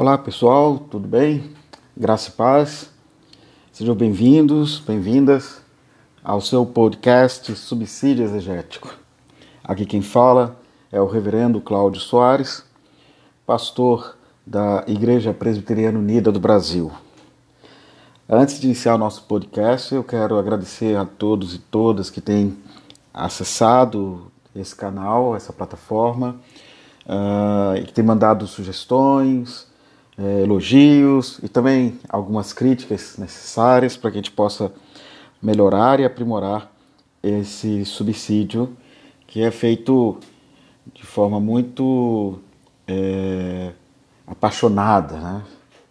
Olá pessoal, tudo bem? Graça e paz. Sejam bem-vindos, bem-vindas ao seu podcast Subsídio Exegético. Aqui quem fala é o Reverendo Cláudio Soares, pastor da Igreja Presbiteriana Unida do Brasil. Antes de iniciar o nosso podcast, eu quero agradecer a todos e todas que têm acessado esse canal, essa plataforma, uh, e que têm mandado sugestões, é, elogios e também algumas críticas necessárias para que a gente possa melhorar e aprimorar esse subsídio que é feito de forma muito é, apaixonada né,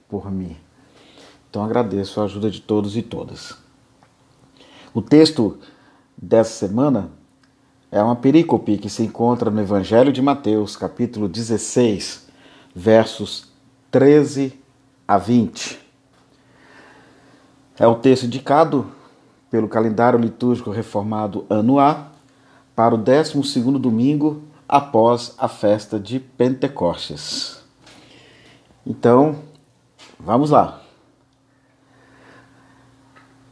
por mim. Então agradeço a ajuda de todos e todas. O texto dessa semana é uma perícope que se encontra no Evangelho de Mateus, capítulo 16, versos 13 a 20. É o texto indicado pelo calendário litúrgico reformado ano A para o 12 domingo após a festa de Pentecostes. Então, vamos lá.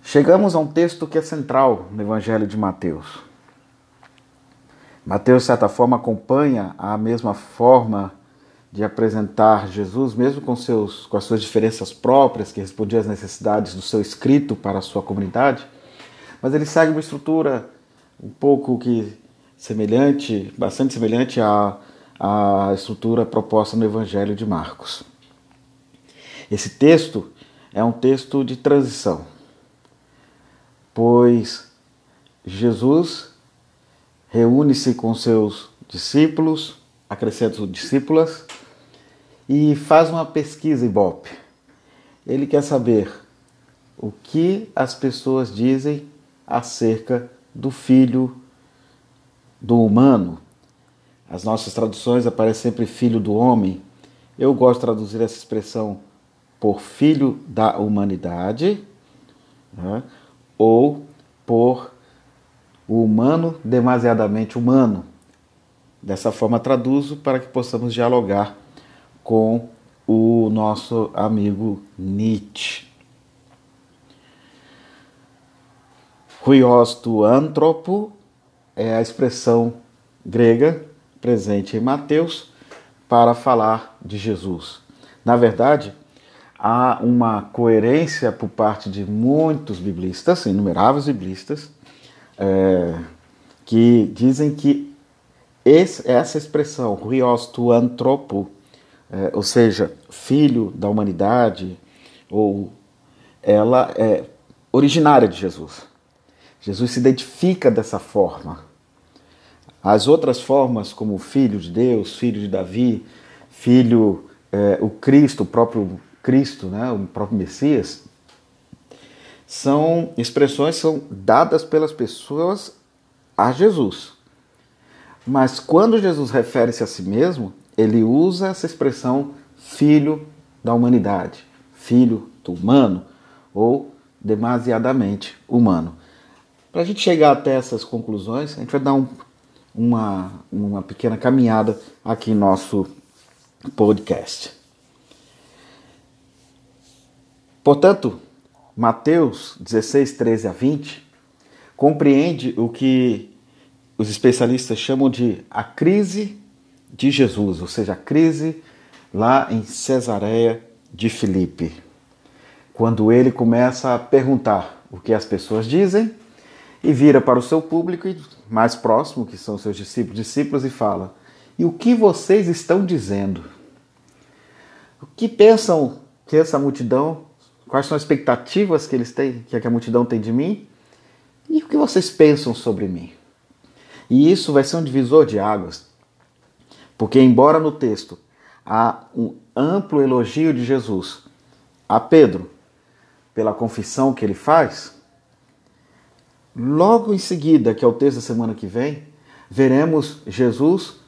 Chegamos a um texto que é central no Evangelho de Mateus. Mateus, de certa forma, acompanha a mesma forma de apresentar Jesus, mesmo com, seus, com as suas diferenças próprias, que respondiam às necessidades do seu escrito para a sua comunidade, mas ele segue uma estrutura um pouco que semelhante, bastante semelhante à, à estrutura proposta no Evangelho de Marcos. Esse texto é um texto de transição, pois Jesus reúne-se com seus discípulos, acrescenta discípulas, e faz uma pesquisa Ibope. Ele quer saber o que as pessoas dizem acerca do filho do humano. As nossas traduções aparecem sempre filho do homem. Eu gosto de traduzir essa expressão por filho da humanidade né? ou por o humano demasiadamente humano. Dessa forma traduzo para que possamos dialogar com o nosso amigo Nietzsche. Huios tu antropo é a expressão grega presente em Mateus para falar de Jesus. Na verdade, há uma coerência por parte de muitos biblistas, inumeráveis biblistas, é, que dizem que esse, essa expressão, huios tu antropo, é, ou seja, filho da humanidade, ou ela é originária de Jesus. Jesus se identifica dessa forma. As outras formas, como filho de Deus, filho de Davi, filho, é, o Cristo, o próprio Cristo, né, o próprio Messias, são expressões são dadas pelas pessoas a Jesus. Mas quando Jesus refere-se a si mesmo, ele usa essa expressão filho da humanidade, filho do humano ou demasiadamente humano. Para a gente chegar até essas conclusões, a gente vai dar um, uma, uma pequena caminhada aqui em nosso podcast. Portanto, Mateus 16, 13 a 20 compreende o que os especialistas chamam de a crise de Jesus, ou seja, a crise lá em Cesareia de Filipe, quando ele começa a perguntar o que as pessoas dizem e vira para o seu público mais próximo, que são seus discípulos, discípulos e fala: "E o que vocês estão dizendo? O que pensam que essa multidão, quais são as expectativas que eles têm, que a multidão tem de mim? E o que vocês pensam sobre mim?" E isso vai ser um divisor de águas porque, embora no texto há um amplo elogio de Jesus a Pedro pela confissão que ele faz, logo em seguida, que é o texto da semana que vem, veremos Jesus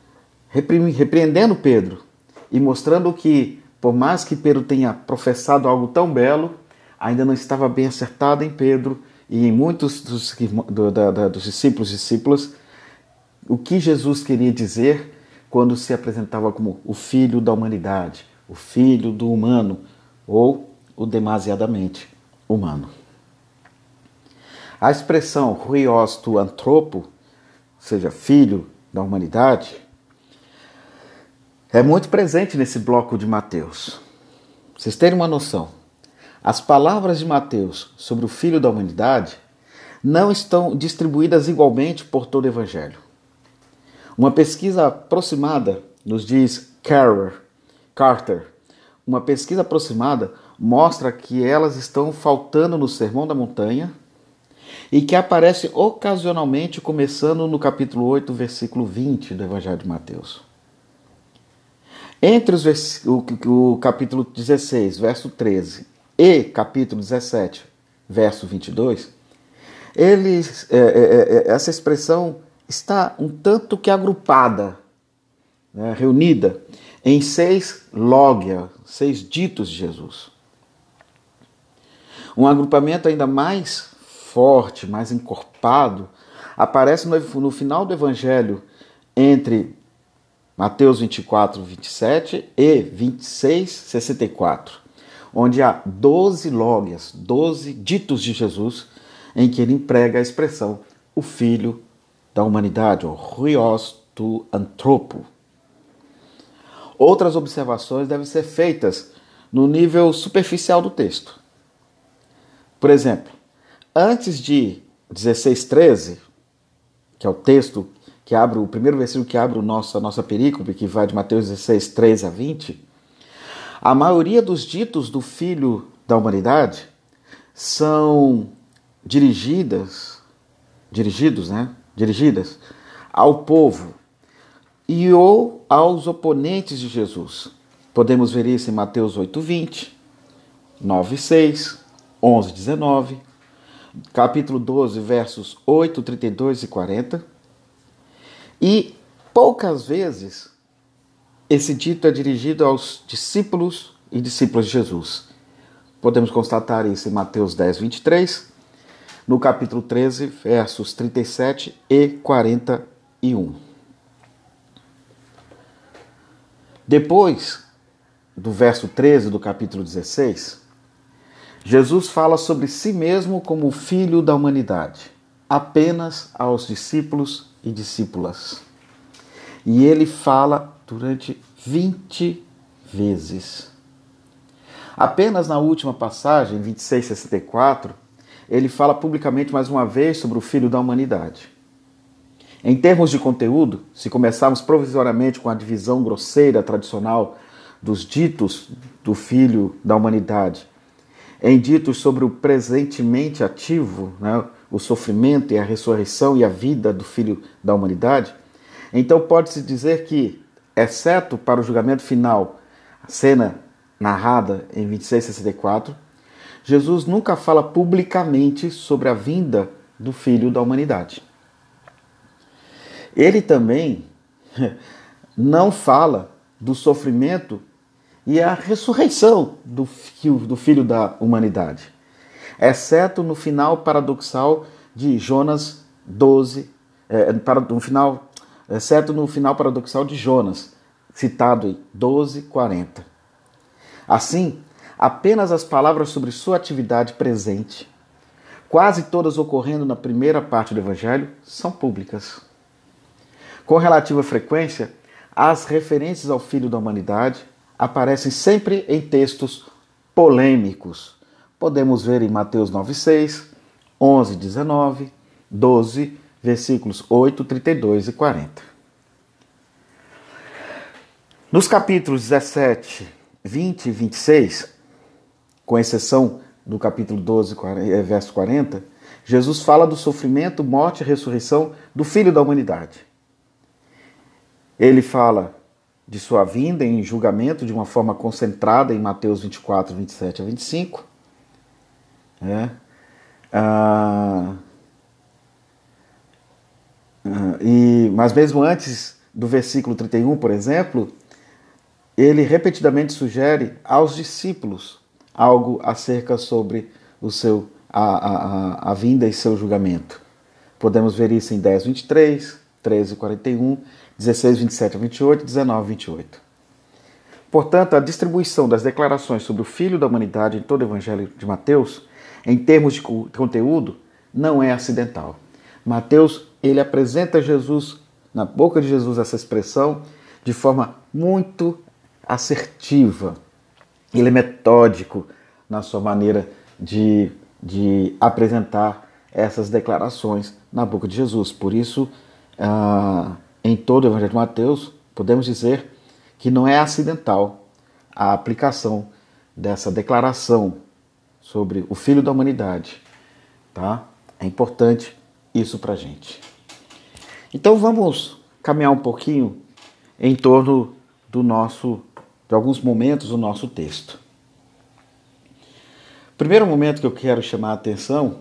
repreendendo Pedro e mostrando que, por mais que Pedro tenha professado algo tão belo, ainda não estava bem acertado em Pedro e em muitos dos, do, da, dos discípulos e discípulas o que Jesus queria dizer quando se apresentava como o Filho da humanidade, o filho do humano ou o demasiadamente humano. A expressão ruios tu antropo, ou seja, filho da humanidade, é muito presente nesse bloco de Mateus. Vocês terem uma noção, as palavras de Mateus sobre o filho da humanidade não estão distribuídas igualmente por todo o evangelho. Uma pesquisa aproximada, nos diz Carter, Carter, uma pesquisa aproximada mostra que elas estão faltando no Sermão da Montanha e que aparece ocasionalmente começando no capítulo 8, versículo 20 do Evangelho de Mateus. Entre os o, o capítulo 16, verso 13, e capítulo 17, verso 22, eles, é, é, é, essa expressão está um tanto que agrupada, né, reunida em seis logia, seis ditos de Jesus. Um agrupamento ainda mais forte, mais encorpado, aparece no, no final do Evangelho entre Mateus 24, 27 e 26, 64, onde há 12 logias, 12 ditos de Jesus, em que ele emprega a expressão o Filho da humanidade, ou Ruios tu Antropo. Outras observações devem ser feitas no nível superficial do texto. Por exemplo, antes de 16:13, que é o texto que abre o primeiro versículo que abre o nosso, a nossa perícope, que vai de Mateus 16, 13 a 20, a maioria dos ditos do Filho da humanidade são dirigidas, dirigidos, né? Dirigidas ao povo e ou aos oponentes de Jesus. Podemos ver isso em Mateus 8, 20, 9, 6, 11, 19, capítulo 12, versos 8, 32 e 40. E poucas vezes esse dito é dirigido aos discípulos e discípulas de Jesus. Podemos constatar isso em Mateus 10, 23, no capítulo 13, versos 37 e 41. Depois do verso 13 do capítulo 16, Jesus fala sobre si mesmo como filho da humanidade, apenas aos discípulos e discípulas. E ele fala durante 20 vezes. Apenas na última passagem, 26:64, ele fala publicamente mais uma vez sobre o filho da humanidade. Em termos de conteúdo, se começarmos provisoriamente com a divisão grosseira tradicional dos ditos do filho da humanidade, em ditos sobre o presentemente ativo, né, o sofrimento e a ressurreição e a vida do Filho da humanidade, então pode-se dizer que, exceto para o julgamento final, a cena narrada em 2664, Jesus nunca fala publicamente sobre a vinda do Filho da humanidade. Ele também não fala do sofrimento e a ressurreição do, do filho da humanidade, exceto no final paradoxal de Jonas 12, é, para, no final, exceto no final paradoxal de Jonas, citado em 12, 40. Assim, apenas as palavras sobre sua atividade presente, quase todas ocorrendo na primeira parte do Evangelho, são públicas. Com relativa frequência, as referências ao Filho da humanidade aparecem sempre em textos polêmicos. Podemos ver em Mateus 9,6, 11, 19, 12, versículos 8, 32 e 40. Nos capítulos 17, 20 e 26, com exceção do capítulo 12, eh, verso 40, Jesus fala do sofrimento, morte e ressurreição do Filho da humanidade. Ele fala de sua vinda em julgamento de uma forma concentrada em Mateus 24, 27 a 25. É. Ah, ah, e, mas mesmo antes do versículo 31, por exemplo, ele repetidamente sugere aos discípulos algo acerca sobre o seu, a, a, a vinda e seu julgamento. Podemos ver isso em 10, 23, 13, 41 16, 27 a 28, 19, 28. Portanto, a distribuição das declarações sobre o Filho da humanidade em todo o Evangelho de Mateus, em termos de conteúdo, não é acidental. Mateus ele apresenta Jesus na boca de Jesus essa expressão de forma muito assertiva. Ele é metódico na sua maneira de, de apresentar essas declarações na boca de Jesus. Por isso, ah, em todo o Evangelho de Mateus, podemos dizer que não é acidental a aplicação dessa declaração sobre o Filho da humanidade. Tá? É importante isso para a gente. Então vamos caminhar um pouquinho em torno do nosso, de alguns momentos do nosso texto. O primeiro momento que eu quero chamar a atenção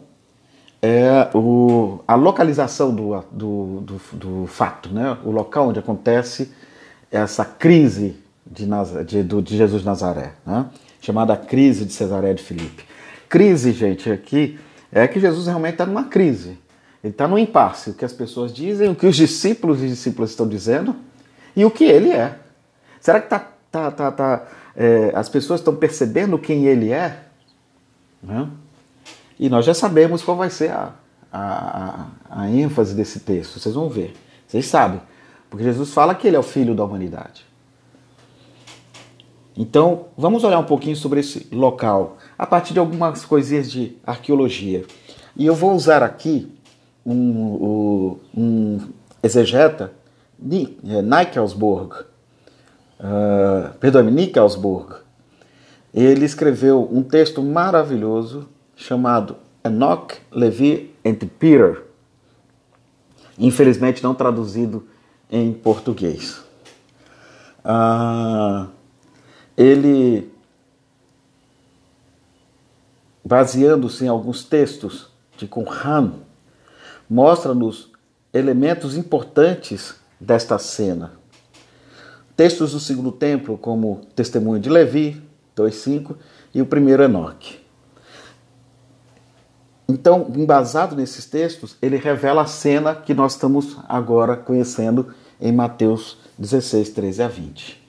é o, a localização do, do, do, do, fato, né? o local onde acontece essa crise de, de, de Jesus de Nazaré, né? chamada crise de Cesaré de Filipe. Crise, gente, aqui é que Jesus realmente está numa crise. Ele está no impasse. O que as pessoas dizem, o que os discípulos e discípulas estão dizendo e o que ele é. Será que tá, tá, tá, tá é, as pessoas estão percebendo quem ele é? Né? E nós já sabemos qual vai ser a, a, a ênfase desse texto. Vocês vão ver. Vocês sabem. Porque Jesus fala que ele é o filho da humanidade. Então, vamos olhar um pouquinho sobre esse local, a partir de algumas coisinhas de arqueologia. E eu vou usar aqui um, um exegeta, é, Nickelsburg, uh, perdoe-me, Nickelsburg, ele escreveu um texto maravilhoso chamado Enoch, Levi and Peter, infelizmente não traduzido em português. Uh, ele, baseando-se em alguns textos de Qumran, mostra-nos elementos importantes desta cena. Textos do segundo templo, como Testemunho de Levi, 2.5, e o primeiro Enoque. Então, embasado nesses textos, ele revela a cena que nós estamos agora conhecendo em Mateus 16, 13 a 20.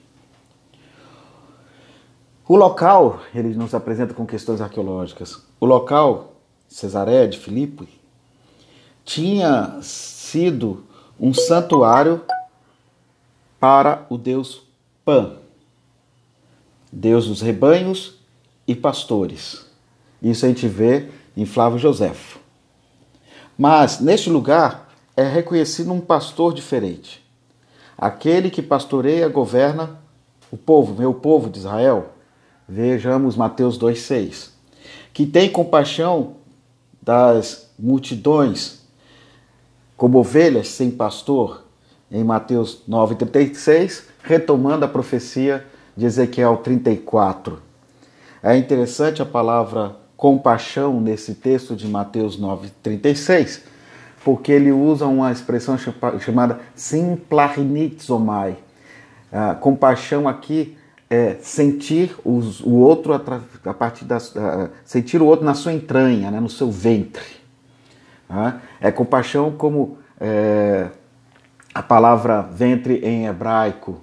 O local, ele nos apresenta com questões arqueológicas. O local, Cesaré de Filipe, tinha sido um santuário para o deus Pan, deus dos rebanhos e pastores. Isso a gente vê em Flávio Joséfo. Mas neste lugar é reconhecido um pastor diferente. Aquele que pastoreia, governa o povo, meu povo de Israel. Vejamos Mateus 2,6. Que tem compaixão das multidões como ovelhas sem pastor, em Mateus 9,36, retomando a profecia de Ezequiel 34. É interessante a palavra compaixão nesse texto de Mateus 9,36, porque ele usa uma expressão chamada simplarnitsomai. A compaixão aqui é sentir o outro a, partir da sentir o outro na sua entranha, né, no seu ventre. Né? É compaixão como é, a palavra ventre em hebraico,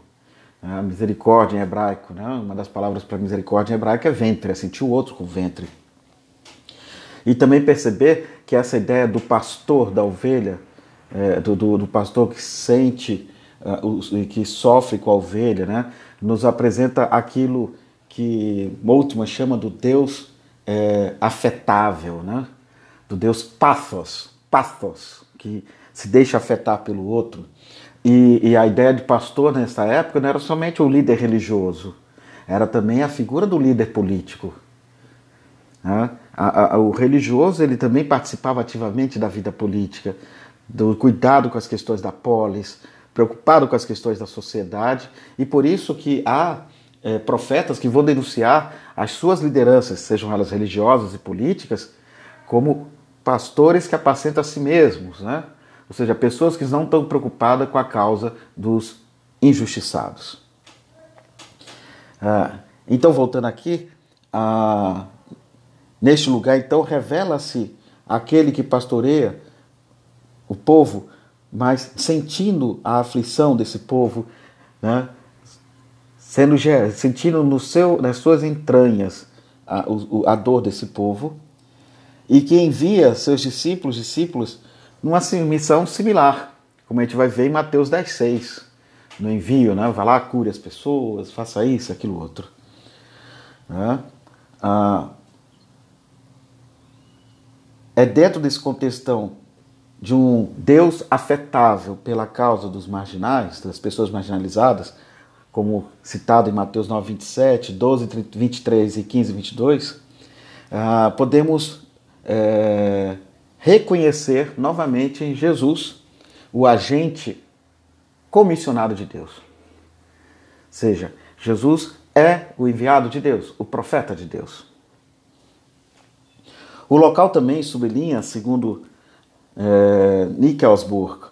né? misericórdia em hebraico. Né? Uma das palavras para misericórdia em hebraico é ventre, é sentir o outro com ventre. E também perceber que essa ideia do pastor da ovelha, é, do, do, do, pastor que sente e uh, que sofre com a ovelha, né? nos apresenta aquilo que Moltmann chama do Deus é, afetável, né? do Deus pathos, pathos, que se deixa afetar pelo outro. E, e, a ideia de pastor nessa época não era somente o líder religioso, era também a figura do líder político. Né? A, a, o religioso ele também participava ativamente da vida política, do cuidado com as questões da polis, preocupado com as questões da sociedade, e por isso que há é, profetas que vão denunciar as suas lideranças, sejam elas religiosas e políticas, como pastores que apacentam a si mesmos, né? Ou seja, pessoas que não estão preocupadas com a causa dos injustiçados. Ah, então, voltando aqui, ah, neste lugar, então, revela-se aquele que pastoreia o povo, mas sentindo a aflição desse povo, né? sendo sentindo no seu, nas suas entranhas a, a dor desse povo, e que envia seus discípulos, discípulos, numa missão similar, como a gente vai ver em Mateus 10,6, no envio, né? vai lá, cure as pessoas, faça isso, aquilo outro. Né? Ah, é dentro desse contextão de um Deus afetável pela causa dos marginais, das pessoas marginalizadas, como citado em Mateus 9, 27, 12, 23 e 15, 22, ah, podemos é, reconhecer novamente em Jesus o agente comissionado de Deus. Ou seja, Jesus é o enviado de Deus, o profeta de Deus. O local também sublinha, segundo é, Nickelsburg,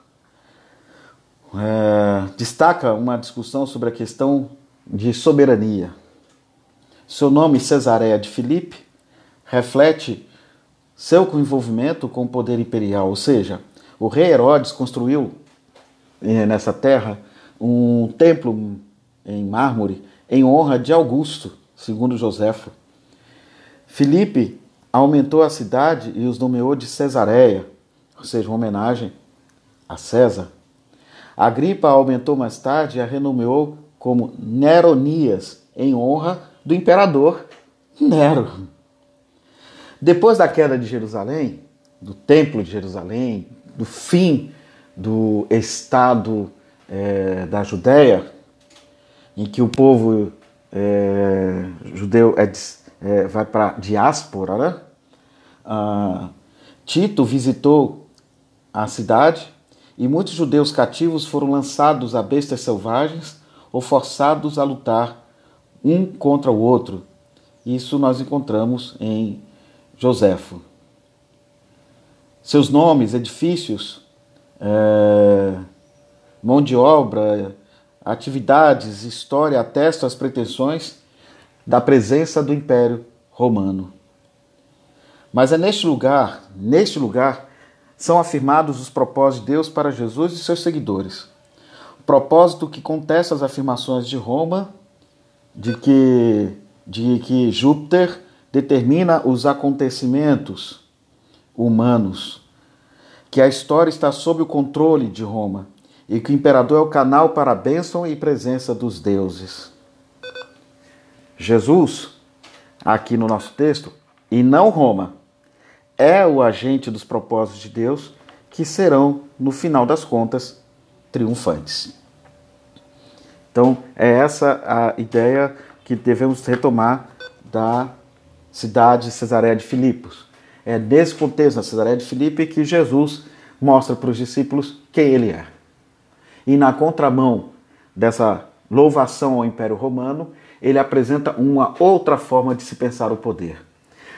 é, destaca uma discussão sobre a questão de soberania. Seu nome, Cesareia de Filipe, reflete seu envolvimento com o poder imperial, ou seja, o rei Herodes construiu é, nessa terra um templo em mármore em honra de Augusto, segundo Joséfo. Filipe aumentou a cidade e os nomeou de Cesareia, ou seja, uma homenagem a César. Agripa aumentou mais tarde e a renomeou como Neronias, em honra do imperador Nero. Depois da queda de Jerusalém, do Templo de Jerusalém, do fim do Estado é, da Judéia, em que o povo é, judeu é, é vai para a diáspora, né? ah, Tito visitou a cidade e muitos judeus cativos foram lançados a bestas selvagens ou forçados a lutar um contra o outro. Isso nós encontramos em Joséfo. Seus nomes, edifícios, é, mão de obra, atividades, história atestam as pretensões da presença do Império Romano. Mas é neste lugar, neste lugar, são afirmados os propósitos de Deus para Jesus e seus seguidores. Propósito que contesta as afirmações de Roma de que, de que Júpiter determina os acontecimentos humanos, que a história está sob o controle de Roma e que o imperador é o canal para a bênção e presença dos deuses. Jesus, aqui no nosso texto, e não Roma, é o agente dos propósitos de Deus que serão, no final das contas, triunfantes. Então, é essa a ideia que devemos retomar da cidade de Cesareia de Filipos. É nesse contexto, na Cesareia de Filipe, que Jesus mostra para os discípulos quem ele é. E na contramão dessa louvação ao Império Romano, ele apresenta uma outra forma de se pensar o poder.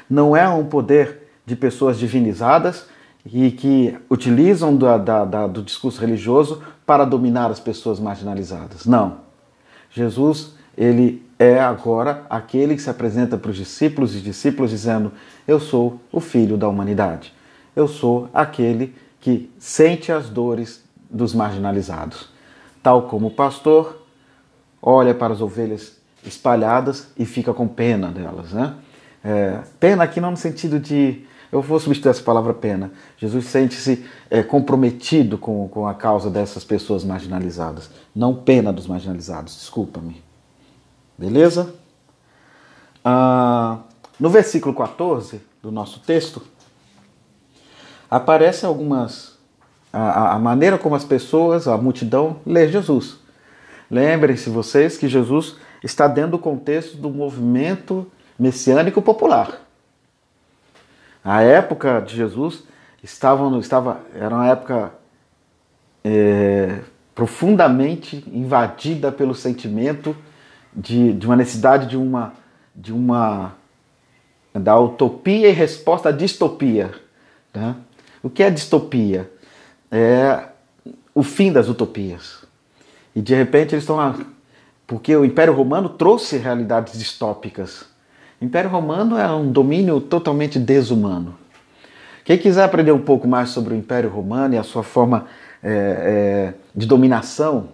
Não é um poder de pessoas divinizadas e que utilizam da, da, da, do discurso religioso para dominar as pessoas marginalizadas. Não. Jesus, ele é agora aquele que se apresenta para os discípulos e discípulos dizendo: Eu sou o filho da humanidade. Eu sou aquele que sente as dores dos marginalizados. Tal como o pastor olha para as ovelhas espalhadas e fica com pena delas. Né? É, pena aqui não no sentido de eu vou substituir essa palavra pena. Jesus sente-se é, comprometido com, com a causa dessas pessoas marginalizadas. Não pena dos marginalizados, desculpa-me. Beleza? Ah, no versículo 14 do nosso texto, aparece algumas. A, a maneira como as pessoas, a multidão, lê Jesus. Lembrem-se vocês que Jesus está dentro do contexto do movimento messiânico popular. A época de Jesus estava, estava, era uma época é, profundamente invadida pelo sentimento de, de uma necessidade de uma, de uma da utopia e resposta à distopia. Né? O que é distopia? É o fim das utopias. E de repente eles estão lá. Porque o Império Romano trouxe realidades distópicas o Império Romano é um domínio totalmente desumano. Quem quiser aprender um pouco mais sobre o Império Romano e a sua forma é, é, de dominação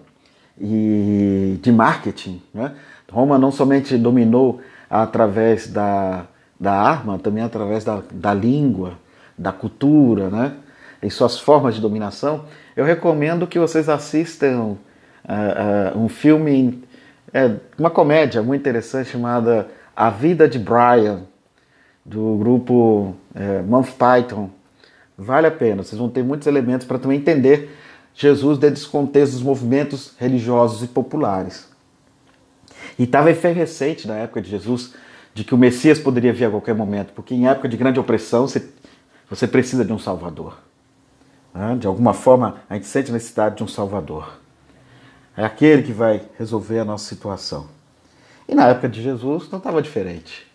e de marketing, né? Roma não somente dominou através da, da arma, também através da, da língua, da cultura, né? em suas formas de dominação, eu recomendo que vocês assistam uh, uh, um filme, é, uma comédia muito interessante chamada A Vida de Brian, do grupo é, Monty Python. Vale a pena, vocês vão ter muitos elementos para também entender Jesus dentro desse contexto dos movimentos religiosos e populares. E estava efervescente na época de Jesus de que o Messias poderia vir a qualquer momento, porque em época de grande opressão você, você precisa de um Salvador. Né? De alguma forma a gente sente a necessidade de um Salvador. É aquele que vai resolver a nossa situação. E na época de Jesus não estava diferente.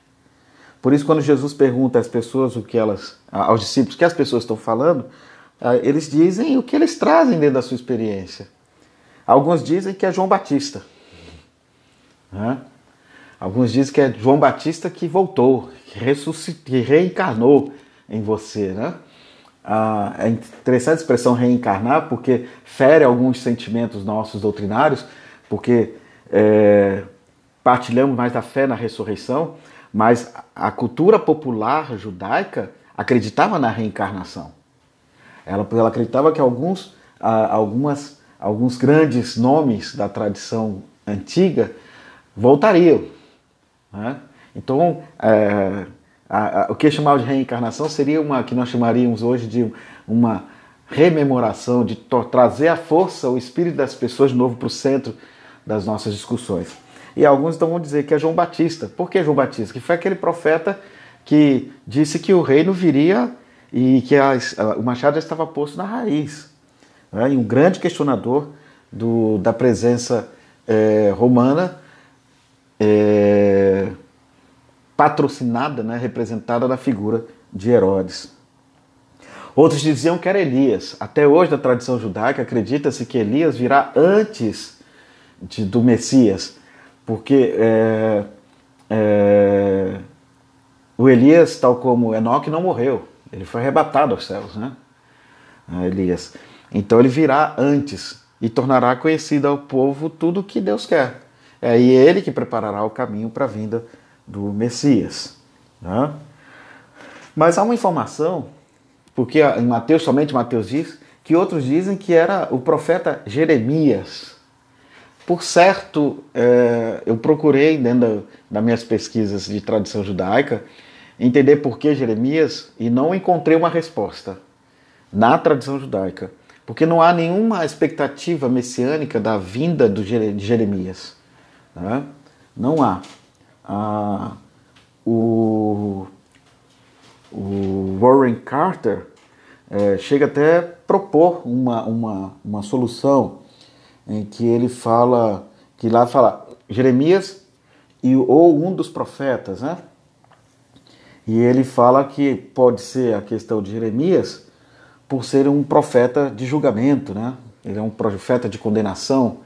Por isso, quando Jesus pergunta às pessoas o que elas, aos discípulos, o que as pessoas estão falando, eles dizem o que eles trazem dentro da sua experiência. Alguns dizem que é João Batista. Né? Alguns dizem que é João Batista que voltou, que, ressuscitou, que reencarnou em você. Né? Ah, é interessante a expressão reencarnar porque fere alguns sentimentos nossos doutrinários, porque é, partilhamos mais da fé na ressurreição, mas a cultura popular judaica acreditava na reencarnação. Ela, ela acreditava que alguns, ah, algumas, alguns grandes nomes da tradição antiga voltariam. Né? Então, é, a, a, o que chamava de reencarnação seria uma que nós chamaríamos hoje de uma rememoração, de trazer a força, o espírito das pessoas de novo para o centro das nossas discussões. E alguns então vão dizer que é João Batista. Por que João Batista? Que foi aquele profeta que disse que o reino viria e que as, o machado já estava posto na raiz. Né? E um grande questionador do, da presença é, romana é, patrocinada, né, representada na figura de Herodes. Outros diziam que era Elias. Até hoje, na tradição judaica, acredita-se que Elias virá antes de, do Messias, porque é, é, o Elias, tal como Enoque, não morreu. Ele foi arrebatado aos céus, né? Elias. Então ele virá antes e tornará conhecido ao povo tudo o que Deus quer. É ele que preparará o caminho para a vinda do Messias. Né? Mas há uma informação, porque em Mateus, somente Mateus diz, que outros dizem que era o profeta Jeremias. Por certo, é, eu procurei, dentro das minhas pesquisas de tradição judaica, entender por que Jeremias e não encontrei uma resposta na tradição judaica. Porque não há nenhuma expectativa messiânica da vinda de Jeremias. Né? Não há. Ah, o, o, Warren Carter é, chega até a propor uma, uma, uma solução em que ele fala, que lá fala Jeremias e, ou um dos profetas, né? E ele fala que pode ser a questão de Jeremias por ser um profeta de julgamento, né? Ele é um profeta de condenação,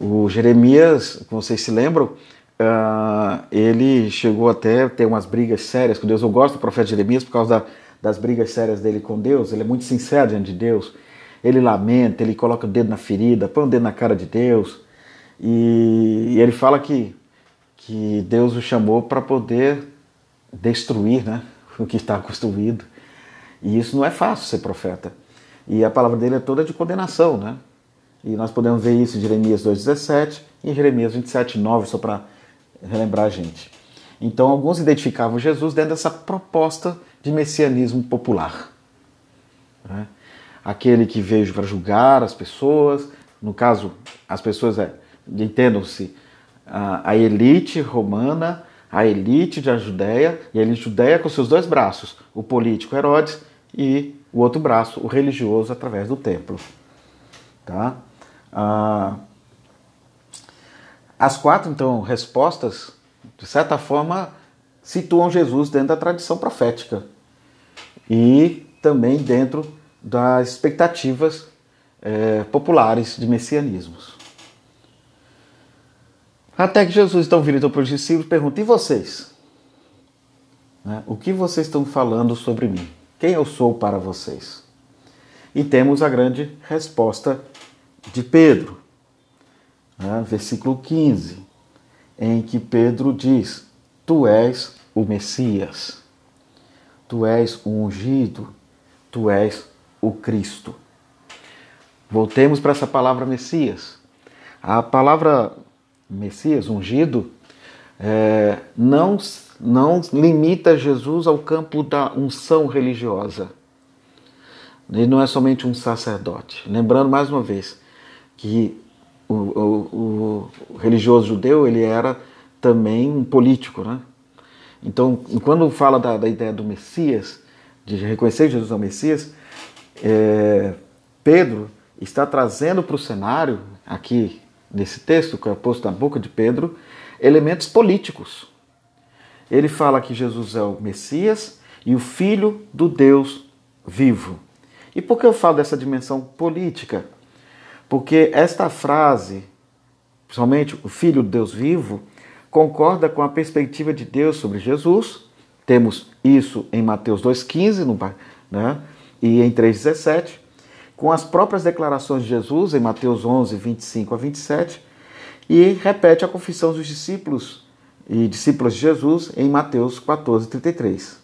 o Jeremias, vocês se lembram, uh, ele chegou até a ter umas brigas sérias com Deus. Eu gosto do profeta Jeremias por causa da, das brigas sérias dele com Deus. Ele é muito sincero diante de Deus. Ele lamenta, ele coloca o dedo na ferida, põe o dedo na cara de Deus. E, e ele fala que, que Deus o chamou para poder destruir né, o que está construído. E isso não é fácil ser profeta. E a palavra dele é toda de condenação, né? E nós podemos ver isso em Jeremias 2,17 e em Jeremias 27,9, só para relembrar a gente. Então, alguns identificavam Jesus dentro dessa proposta de messianismo popular. Né? Aquele que veio para julgar as pessoas, no caso, as pessoas, é, entendam-se, a elite romana, a elite da Judéia, e a elite judeia com seus dois braços, o político Herodes e o outro braço, o religioso, através do templo. Tá? Ah, as quatro, então, respostas, de certa forma, situam Jesus dentro da tradição profética e também dentro das expectativas é, populares de messianismos. Até que Jesus, então, vira então, para os discípulos e pergunta: E vocês? Né? O que vocês estão falando sobre mim? Quem eu sou para vocês? E temos a grande resposta de Pedro, né? versículo 15. em que Pedro diz: Tu és o Messias, tu és o ungido, tu és o Cristo. Voltemos para essa palavra Messias. A palavra Messias, ungido, é, não, não limita Jesus ao campo da unção religiosa. Ele não é somente um sacerdote. Lembrando mais uma vez que o, o, o religioso judeu ele era também um político, né? Então, quando fala da, da ideia do Messias, de reconhecer Jesus ao Messias, é, Pedro está trazendo para o cenário, aqui nesse texto que é posto na boca de Pedro, elementos políticos. Ele fala que Jesus é o Messias e o Filho do Deus vivo. E por que eu falo dessa dimensão política? Porque esta frase, principalmente o Filho do Deus vivo, concorda com a perspectiva de Deus sobre Jesus. Temos isso em Mateus 2,15 né, e em 3,17, com as próprias declarações de Jesus em Mateus 11, 25 a 27, e repete a confissão dos discípulos e discípulos de Jesus em Mateus 14, 33.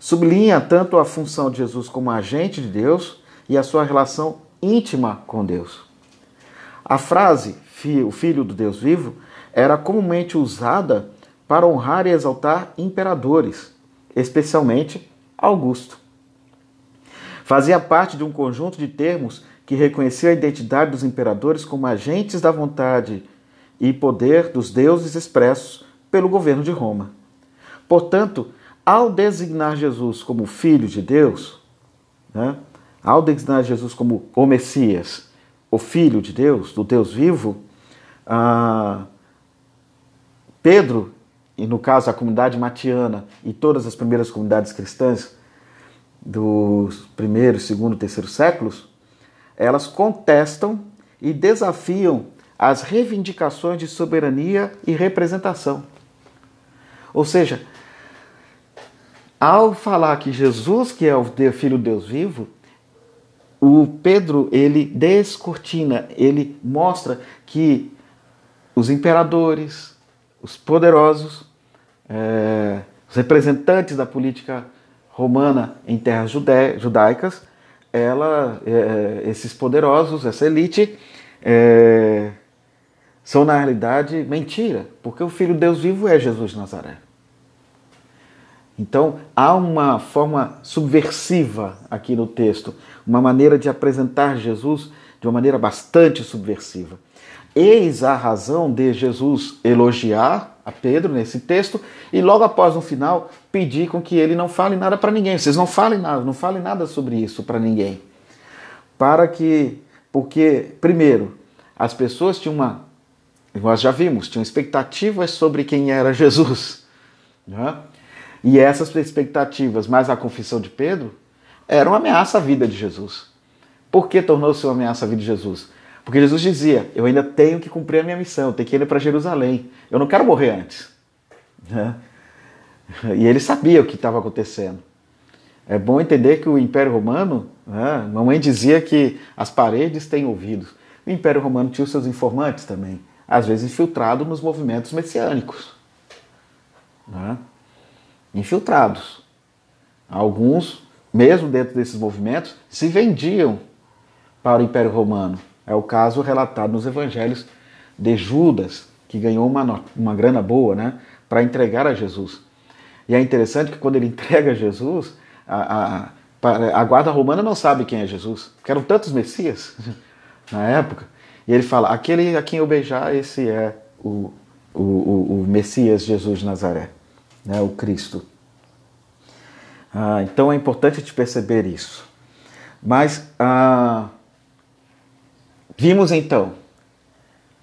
Sublinha tanto a função de Jesus como agente de Deus e a sua relação íntima com Deus. A frase, o Filho do Deus vivo, era comumente usada para honrar e exaltar imperadores, especialmente Augusto. Fazia parte de um conjunto de termos que reconhecia a identidade dos imperadores como agentes da vontade e poder dos deuses expressos pelo governo de Roma. Portanto, ao designar Jesus como Filho de Deus, né, ao designar Jesus como o Messias, o Filho de Deus, do Deus vivo, ah, Pedro, e no caso a comunidade matiana e todas as primeiras comunidades cristãs dos primeiros, segundo, terceiro séculos, elas contestam e desafiam as reivindicações de soberania e representação. Ou seja, ao falar que Jesus, que é o Filho de Deus vivo, o Pedro ele descortina, ele mostra que os imperadores, os poderosos, é, os representantes da política romana em terras judaicas, ela, é, esses poderosos, essa elite, é, são na realidade mentira, porque o Filho de Deus vivo é Jesus de Nazaré. Então há uma forma subversiva aqui no texto, uma maneira de apresentar Jesus de uma maneira bastante subversiva. Eis a razão de Jesus elogiar a Pedro nesse texto e logo após no final pedir com que ele não fale nada para ninguém. Vocês não falem nada, não falem nada sobre isso para ninguém. Para que, porque primeiro, as pessoas tinham uma, nós já vimos, tinham expectativas sobre quem era Jesus. Né? E essas expectativas, mais a confissão de Pedro, eram ameaça à vida de Jesus. Por que tornou-se uma ameaça à vida de Jesus? Porque Jesus dizia: Eu ainda tenho que cumprir a minha missão, eu tenho que ir para Jerusalém. Eu não quero morrer antes. Né? E ele sabia o que estava acontecendo. É bom entender que o Império Romano, né, mamãe dizia que as paredes têm ouvidos. O Império Romano tinha os seus informantes também, às vezes infiltrados nos movimentos messiânicos. Né? Infiltrados. Alguns, mesmo dentro desses movimentos, se vendiam para o Império Romano. É o caso relatado nos evangelhos de Judas, que ganhou uma, uma grana boa né, para entregar a Jesus. E é interessante que quando ele entrega Jesus, a, a, a guarda romana não sabe quem é Jesus, porque eram tantos messias na época. E ele fala: aquele a quem eu beijar, esse é o, o, o, o Messias Jesus de Nazaré, né, o Cristo. Ah, então é importante te perceber isso. Mas ah, Vimos então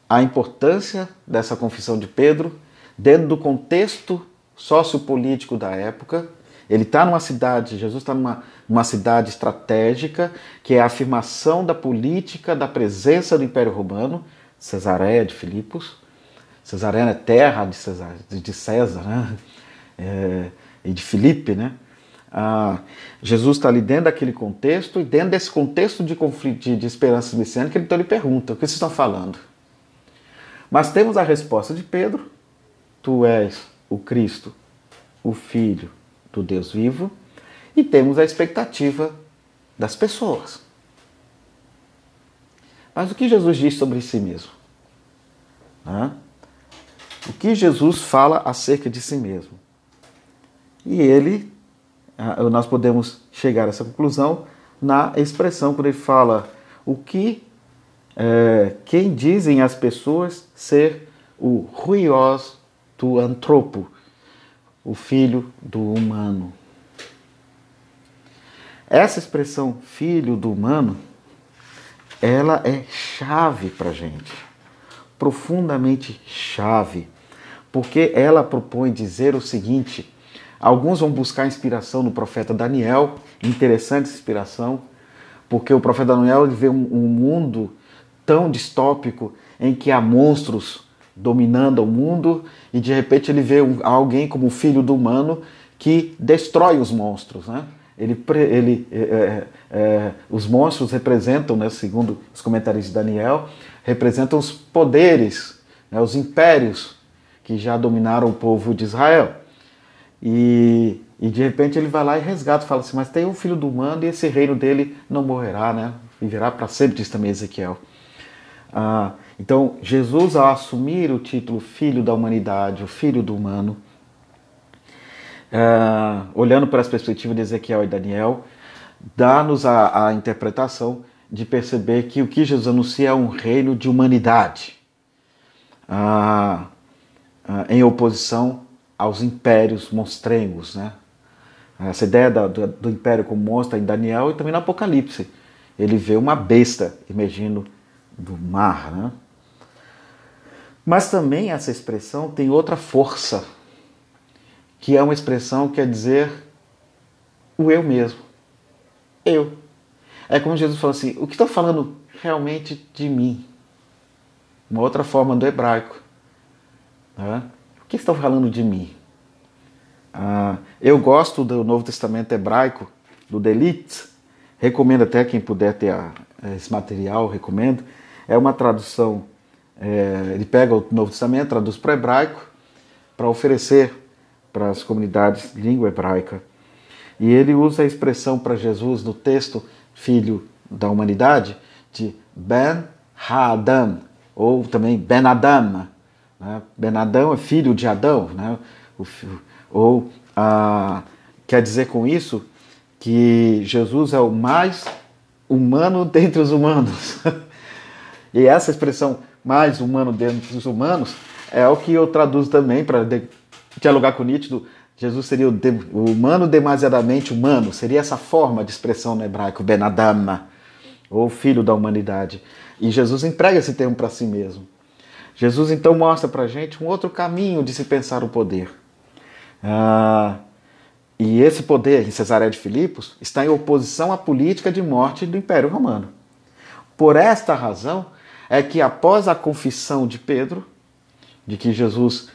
a importância dessa confissão de Pedro dentro do contexto sociopolítico da época. Ele está numa cidade, Jesus está numa, numa cidade estratégica, que é a afirmação da política da presença do Império Romano, Cesareia de Filipos. Cesareia é terra de César, de César né? É, e de Filipe, né? Ah, Jesus está ali dentro daquele contexto, e dentro desse contexto de conflito, de, de esperança messiânica, então ele pergunta: o que vocês estão falando? Mas temos a resposta de Pedro: Tu és o Cristo, o Filho do Deus vivo, e temos a expectativa das pessoas. Mas o que Jesus diz sobre si mesmo? O que Jesus fala acerca de si mesmo? E ele, nós podemos chegar a essa conclusão na expressão quando ele fala o que é, quem dizem as pessoas ser o ruios do antropo, o filho do humano. Essa expressão filho do humano, ela é chave para gente, profundamente chave, porque ela propõe dizer o seguinte: alguns vão buscar inspiração no profeta Daniel, interessante inspiração, porque o profeta Daniel vê um, mundo tão distópico em que há monstros dominando o mundo e de repente ele vê alguém como o filho do humano que destrói os monstros, né? Ele, ele, é, é, é, os monstros representam, né, segundo os comentários de Daniel, representam os poderes, né, os impérios que já dominaram o povo de Israel. E, e de repente ele vai lá e resgata, fala assim: Mas tem um filho do humano e esse reino dele não morrerá, né? Viverá para sempre, diz também Ezequiel. Ah, então, Jesus, ao assumir o título Filho da Humanidade, o Filho do Humano, ah, olhando para as perspectivas de Ezequiel e Daniel, dá-nos a, a interpretação de perceber que o que Jesus anuncia é um reino de humanidade, ah, ah, em oposição aos impérios monstrengos. Né? Essa ideia do, do, império como monstro em Daniel e também no Apocalipse. Ele vê uma besta emergindo do mar. Né? Mas também essa expressão tem outra força, que é uma expressão que quer dizer o eu mesmo. Eu. É como Jesus falou assim: o que está falando realmente de mim? Uma outra forma do hebraico. Né? Que está falando de mim? Ah, eu gosto do Novo Testamento hebraico, do Delit. Recomendo até quem puder ter a, esse material, recomendo é uma tradução, é, ele pega o Novo Testamento, traduz para o hebraico, para oferecer para as comunidades de língua hebraica. E ele usa a expressão para Jesus no texto, filho da humanidade, de Ben Hadam, ou também Ben Adam. Né? Ben Adão é filho de Adão, né? ou ah, quer dizer com isso que Jesus é o mais humano dentre os humanos. E essa expressão mais humano dentro dos humanos é o que eu traduzo também para dialogar com Nítido. Jesus seria o, de, o, humano demasiadamente humano, seria essa forma de expressão no hebraico, Ben Adam, ou filho da humanidade. E Jesus emprega esse termo para si mesmo. Jesus então mostra para a gente um outro caminho de se pensar o poder. Ah, e esse poder em Cesareia de Filipos está em oposição à política de morte do Império Romano. Por esta razão, é que após a confissão de Pedro, de que Jesus,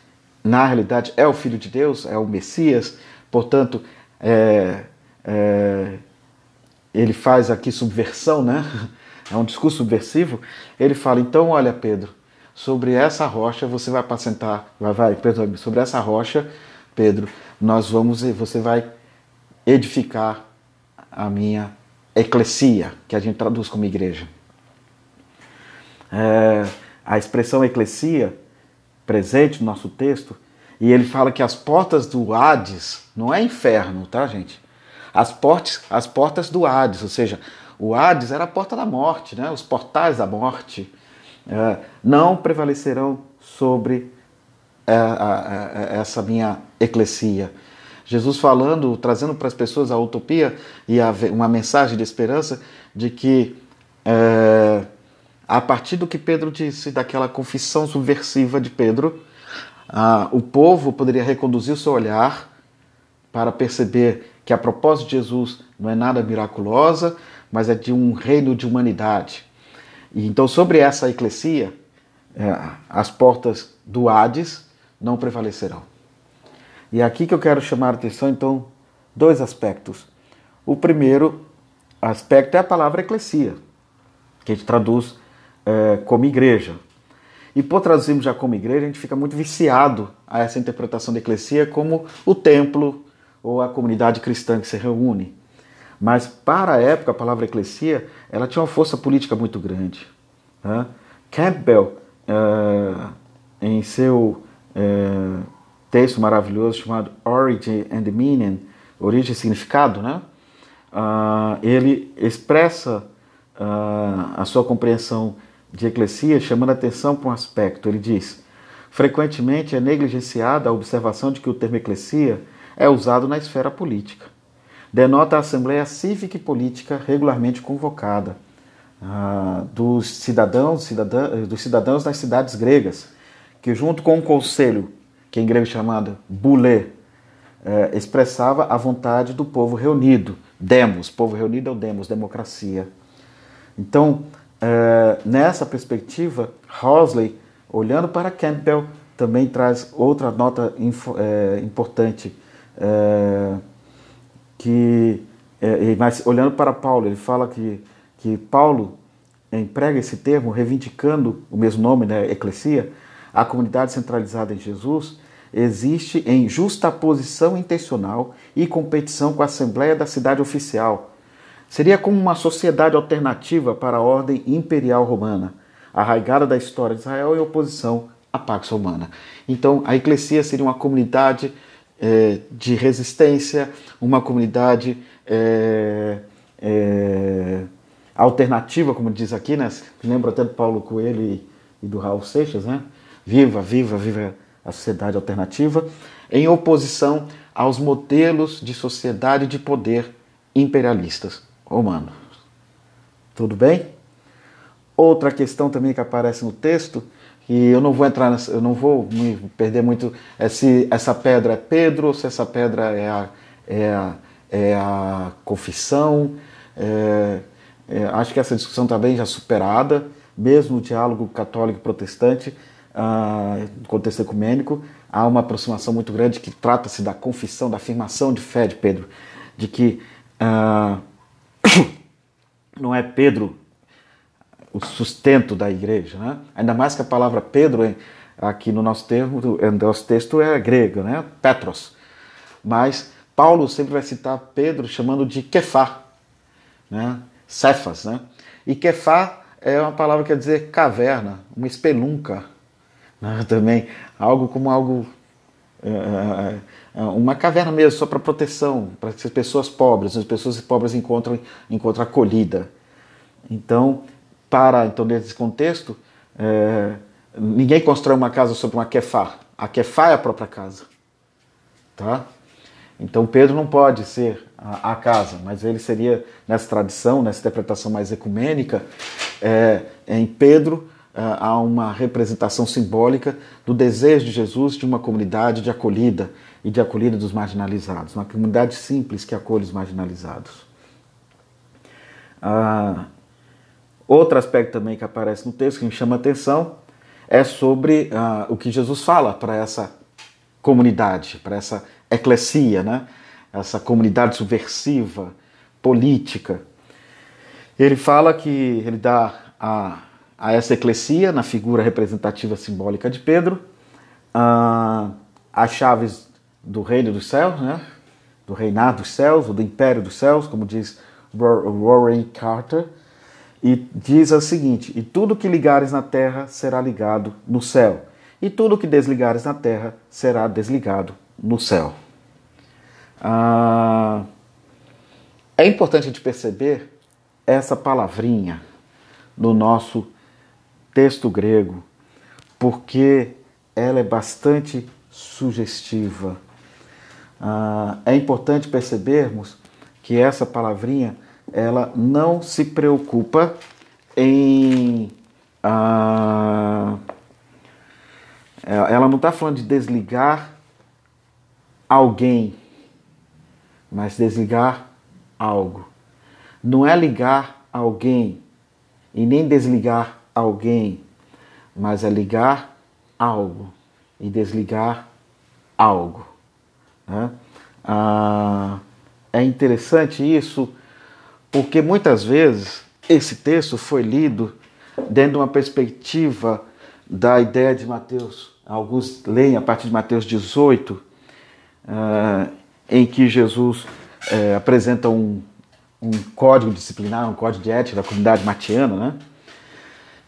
na realidade, é o Filho de Deus, é o Messias, portanto, é, é, ele faz aqui subversão, né? É um discurso subversivo. Ele fala: então, olha, Pedro, sobre essa rocha você vai apacentar, vai, vai, Pedro, sobre essa rocha, Pedro, nós vamos, você vai edificar a minha eclesia, que a gente traduz como igreja é, a expressão eclesia presente no nosso texto, e ele fala que as portas do Hades não é inferno, tá, gente? As, portas, as portas do Hades, ou seja, o Hades era a porta da morte, né? os portais da morte, não prevalecerão sobre é, é, essa minha eclesia. Jesus falando, trazendo para as pessoas a utopia e uma mensagem de esperança de que é, a partir do que Pedro disse, daquela confissão subversiva de Pedro, ah, o povo poderia reconduzir o seu olhar para perceber que a propósito de Jesus não é nada miraculosa, mas é de um reino de humanidade. E então, sobre essa eclesia, é, as portas do Hades não prevalecerão. E é aqui que eu quero chamar a atenção, então, dois aspectos. O primeiro aspecto é a palavra eclesia, que a gente traduz é, como igreja. E por traduzirmos já como igreja, a gente fica muito viciado a essa interpretação da eclesia como o templo ou a comunidade cristã que se reúne. Mas para a época, a palavra eclesia ela tinha uma força política muito grande. Né? Campbell, uh, em seu uh, texto maravilhoso chamado Origin and Meaning, Origem e Significado, né? Uh, ele expressa a sua compreensão de eclesia chamando a atenção para um aspecto. Ele diz: frequentemente é negligenciada a observação de que o termo eclesia é usado na esfera política. Denota a Assembleia Cívica e Política regularmente convocada ah, dos, cidadãos, cidadã, dos cidadãos das cidades gregas, que junto com o conselho, que em grego é chamado boulé, eh, expressava a vontade do povo reunido, demos, povo reunido é o demos, democracia. Então, eh, nessa perspectiva, Hosley, olhando para Campbell, também traz outra nota eh, importante, que, mas olhando para Paulo, ele fala que que Paulo emprega esse termo, reivindicando o mesmo nome, né, eclesia, a comunidade centralizada em Jesus existe em justaposição intencional e competição com a Assembleia da Cidade Oficial. Seria como uma sociedade alternativa para a ordem imperial romana, arraigada da história de Israel em oposição à Pax Romana. Então, a Eclesia seria uma comunidade é, de resistência, uma comunidade é, é, alternativa, como diz aqui, né? Lembra até do Paulo Coelho e, e do Raul Seixas, né? Viva, viva, viva a sociedade alternativa, em oposição aos modelos de sociedade de poder imperialistas romanos. Tudo bem? Outra questão também que aparece no texto, e eu não vou entrar nessa, eu não vou me perder muito é se essa pedra é Pedro ou se essa pedra é a, é a, é a confissão. É, é, acho que essa discussão também já superada, mesmo no diálogo católico protestante, ah, no contexto ecumênico, há uma aproximação muito grande que trata-se da confissão, da afirmação de fé de Pedro, de que ah, não é Pedro o sustento da igreja, né? ainda mais que a palavra Pedro aqui no nosso termo, no nosso texto é grego, né? Petros. Mas Paulo sempre vai citar Pedro chamando de Kefá, né? Cefas, né? E Kefá é uma palavra que quer dizer caverna, uma espelunca, né? também algo como algo é, é uma caverna mesmo, só para proteção, para as pessoas pobres, as pessoas pobres encontram, encontram acolhida. Então, para então nesse contexto, é, ninguém constrói uma casa sobre uma kefá. A kefá é a própria casa, tá? Então Pedro não pode ser a, a, casa, mas ele seria, nessa tradição, nessa interpretação mais ecumênica, é, em Pedro é, há uma representação simbólica do desejo de Jesus de uma comunidade de acolhida e de acolhida dos marginalizados, uma comunidade simples que acolhe os marginalizados. Ah, outro aspecto também que aparece no texto que me chama atenção é sobre ah, o que Jesus fala para essa comunidade, para essa eclesia, né? essa comunidade subversiva, política. Ele fala que ele dá a, a essa eclesia, na figura representativa simbólica de Pedro, a, as chaves do reino dos céus, né? do reinado dos céus, ou do império dos céus, como diz Warren Carter, e diz o seguinte: E tudo que ligares na terra será ligado no céu, e tudo que desligares na terra será desligado no céu. Ah, é importante gente perceber essa palavrinha no nosso texto grego, porque ela é bastante sugestiva. Ah, é importante percebermos que essa palavrinha ela não se preocupa em ah, ela não está falando de desligar alguém mas desligar algo. Não é ligar alguém e nem desligar alguém, mas é ligar algo e desligar algo. Né? Ah, é interessante isso, porque muitas vezes esse texto foi lido dentro de uma perspectiva da ideia de Mateus, alguns leem a partir de Mateus 18, uh, em que Jesus uh, apresenta um, um código disciplinar, um código de ética da comunidade matiana, né?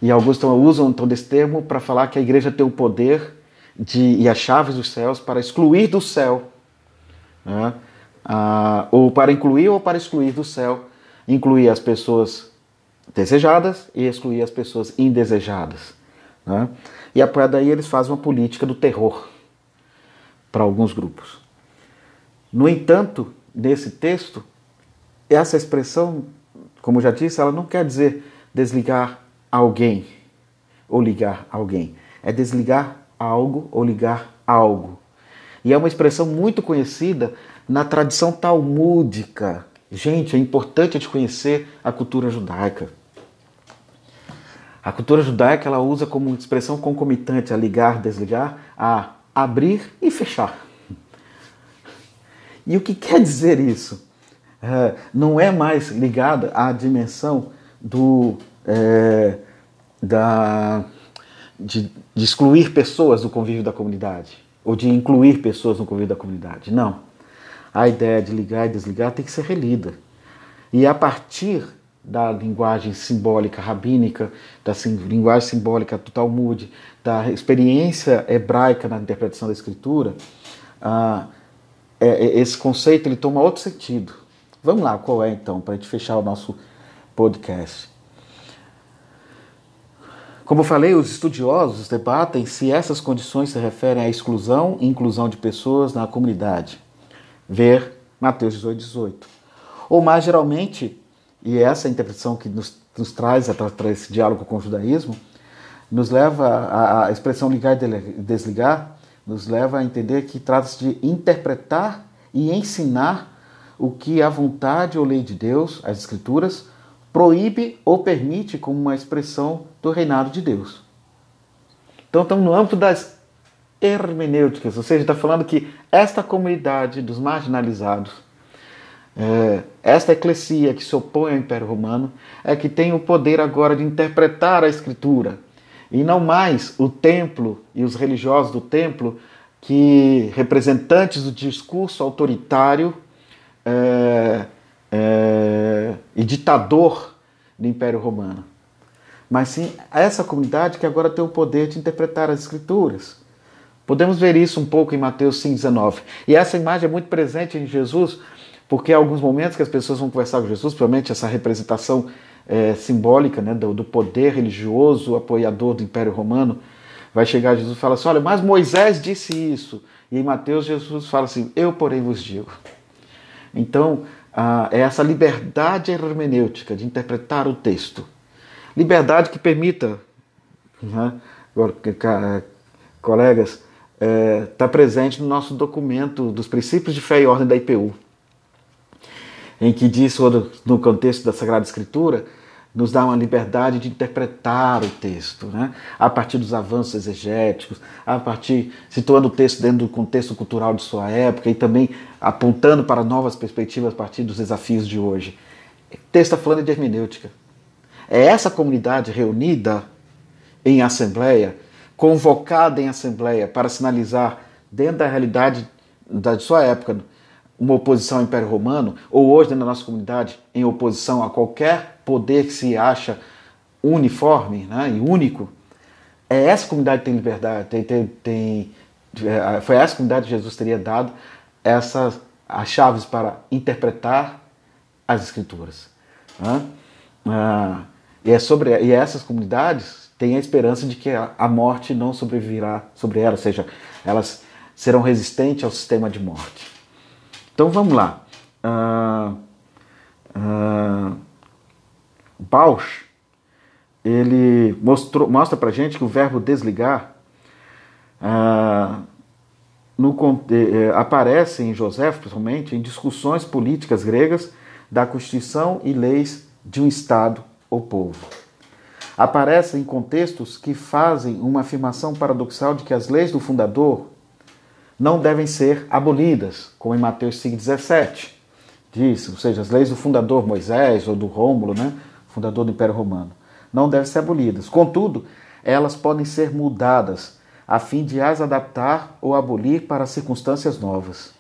E alguns usam então desse termo para falar que a igreja tem o poder de, e as chaves dos céus para excluir do céu, né? ah, ou para incluir ou para excluir do céu, incluir as pessoas desejadas e excluir as pessoas indesejadas. Né? E a partir daí eles fazem uma política do terror para alguns grupos. No entanto, nesse texto, essa expressão, como já disse, ela não quer dizer desligar alguém ou ligar alguém. É desligar algo ou ligar algo. E é uma expressão muito conhecida na tradição talmúdica. Gente, é importante a gente conhecer a cultura judaica. A cultura judaica ela usa como expressão concomitante a ligar, desligar, a abrir e fechar. E o que quer dizer isso? É, não é mais ligada à dimensão do é, da, de, de excluir pessoas do convívio da comunidade ou de incluir pessoas no convívio da comunidade. Não. A ideia de ligar e desligar tem que ser relida. E a partir da linguagem simbólica rabínica, da linguagem simbólica do Talmud, da experiência hebraica na interpretação da escritura, ah, é, é, esse conceito ele toma outro sentido. Vamos lá, qual é então, para a gente fechar o nosso podcast. Como falei, os estudiosos debatem se essas condições se referem à exclusão e inclusão de pessoas na comunidade. Ver Mateus 18, 18. Ou mais geralmente, e essa é interpretação que nos, nos traz para esse diálogo com o judaísmo, nos leva a, a expressão ligar e desligar, nos leva a entender que trata-se de interpretar e ensinar o que a vontade ou lei de Deus, as Escrituras, proíbe ou permite como uma expressão do reinado de Deus. Então estamos no âmbito das hermenêuticas, ou seja, está falando que esta comunidade dos marginalizados, é, esta eclesia que se opõe ao Império Romano, é que tem o poder agora de interpretar a Escritura, e não mais o templo e os religiosos do templo, que representantes do discurso autoritário é, é, e ditador do Império Romano, mas sim essa comunidade que agora tem o poder de interpretar as Escrituras. Podemos ver isso um pouco em Mateus 5,19. E essa imagem é muito presente em Jesus, porque há alguns momentos que as pessoas vão conversar com Jesus, provavelmente essa representação é, simbólica né, do, do, poder religioso apoiador do Império Romano, vai chegar Jesus e fala assim: Olha, mas Moisés disse isso. E em Mateus, Jesus fala assim: Eu, porém, vos digo. Então, ah, é essa liberdade hermenêutica de interpretar o texto. Liberdade que permita, né, colegas, está é, tá presente no nosso documento dos princípios de fé e ordem da IPU, em que diz, no contexto da Sagrada Escritura, nos dá uma liberdade de interpretar o texto, né? a partir dos avanços exegéticos, a partir situando o texto dentro do contexto cultural de sua época e também apontando para novas perspectivas a partir dos desafios de hoje. O texto está falando de hermenêutica. É essa comunidade reunida em assembleia, convocada em assembleia para sinalizar dentro da realidade da sua época uma oposição ao Império Romano, ou hoje dentro da nossa comunidade em oposição a qualquer poder que se acha uniforme né, e único, é essa comunidade que tem liberdade, tem, tem, tem, é, foi essa comunidade que Jesus teria dado essas as chaves para interpretar as escrituras. Né? Ah, e, é sobre, e essas comunidades têm a esperança de que a, morte não sobrevirá sobre elas, ou seja, elas serão resistentes ao sistema de morte. Então vamos lá. Uh, uh, Bausch, ele mostrou, mostra para gente que o verbo desligar uh, no, eh, aparece em José, principalmente, em discussões políticas gregas da constituição e leis de um Estado ou povo. Aparece em contextos que fazem uma afirmação paradoxal de que as leis do fundador não devem ser abolidas, como em Mateus 5,17 diz, ou seja, as leis do fundador Moisés ou do Rômulo, né, fundador do Império Romano, não devem ser abolidas. Contudo, elas podem ser mudadas a fim de as adaptar ou abolir para circunstâncias novas.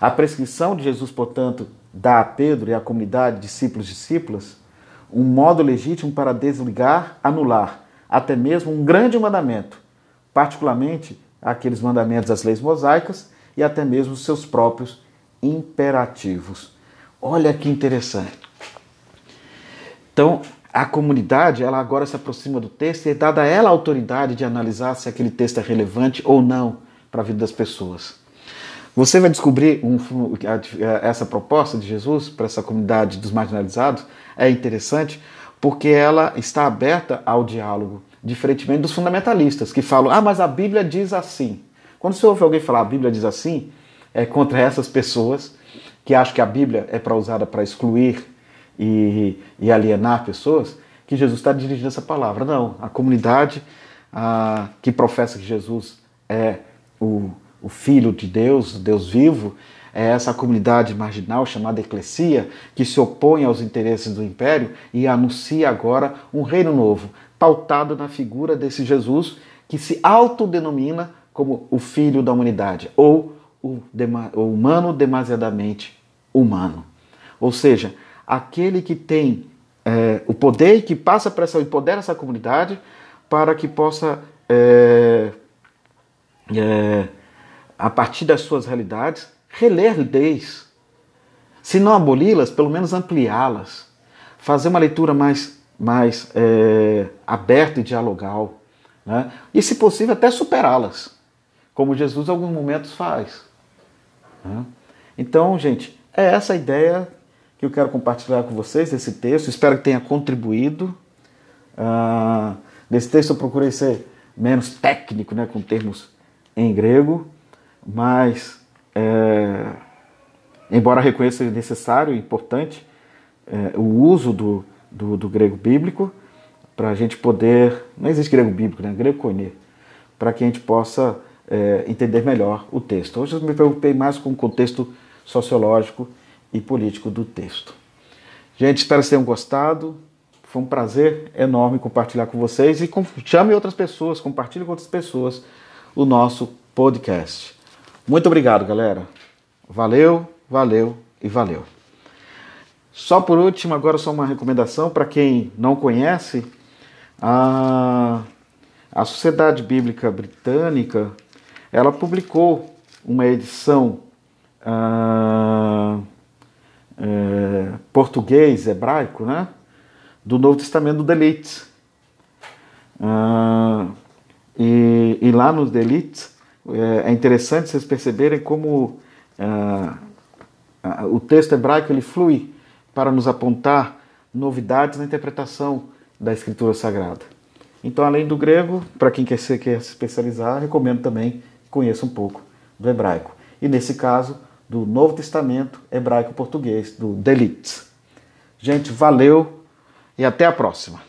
A prescrição de Jesus, portanto, dá a Pedro e à comunidade discípulos discípulas um modo legítimo para desligar, anular até mesmo um grande mandamento, particularmente aqueles mandamentos das leis mosaicas e até mesmo seus próprios imperativos. Olha que interessante. Então, a comunidade, ela agora se aproxima do texto e é dada a ela a autoridade de analisar se aquele texto é relevante ou não para a vida das pessoas. Você vai descobrir um, essa proposta de Jesus para essa comunidade dos marginalizados é interessante porque ela está aberta ao diálogo, diferentemente dos fundamentalistas que falam: ah, mas a Bíblia diz assim. Quando você ouve alguém falar a Bíblia diz assim, é contra essas pessoas que acham que a Bíblia é para usada para excluir e, e, alienar pessoas, que Jesus está dirigindo essa palavra. Não, a comunidade a, que professa que Jesus é o, o Filho de Deus, Deus vivo, é essa comunidade marginal chamada Eclesia, que se opõe aos interesses do império e anuncia agora um reino novo, pautado na figura desse Jesus que se autodenomina como o Filho da humanidade, ou o, o humano demasiadamente humano. Ou seja, aquele que tem é, o poder e que passa para essa, empodera essa comunidade para que possa, é, é, a partir das suas realidades, reler leis. Se não aboli-las, pelo menos ampliá-las. Fazer uma leitura mais, mais é, aberta e dialogal. Né? E, se possível, até superá-las, como Jesus em alguns momentos faz. Né? Então, gente, é essa a ideia que eu quero compartilhar com vocês, esse texto. Espero que tenha contribuído. Uh, nesse texto eu procurei ser menos técnico, né, com termos em grego, mas é, embora reconheça necessário e importante é, o uso do, do, do grego bíblico para a gente poder. Não existe grego bíblico, né? Grego koine, para que a gente possa é, entender melhor o texto. Hoje eu me preocupei mais com o contexto sociológico e político do texto. Gente, espero que tenham gostado. Foi um prazer enorme compartilhar com vocês e chame outras pessoas, compartilhe com outras pessoas o nosso podcast. Muito obrigado, galera. Valeu, valeu e valeu. Só por último, agora só uma recomendação para quem não conhece, a, a Sociedade Bíblica Britânica, ela publicou uma edição ah, é, português, hebraico, né, do Novo Testamento do Delite. Ah, e, e lá nos Delites é, é interessante vocês perceberem como ah, ah, o texto hebraico ele flui para nos apontar novidades na interpretação da Escritura Sagrada. Então, além do grego, para quem quer, ser, quer se especializar, recomendo também que conheça um pouco do hebraico. E nesse caso, do Novo Testamento hebraico-português, do Delitz. Gente, valeu e até a próxima.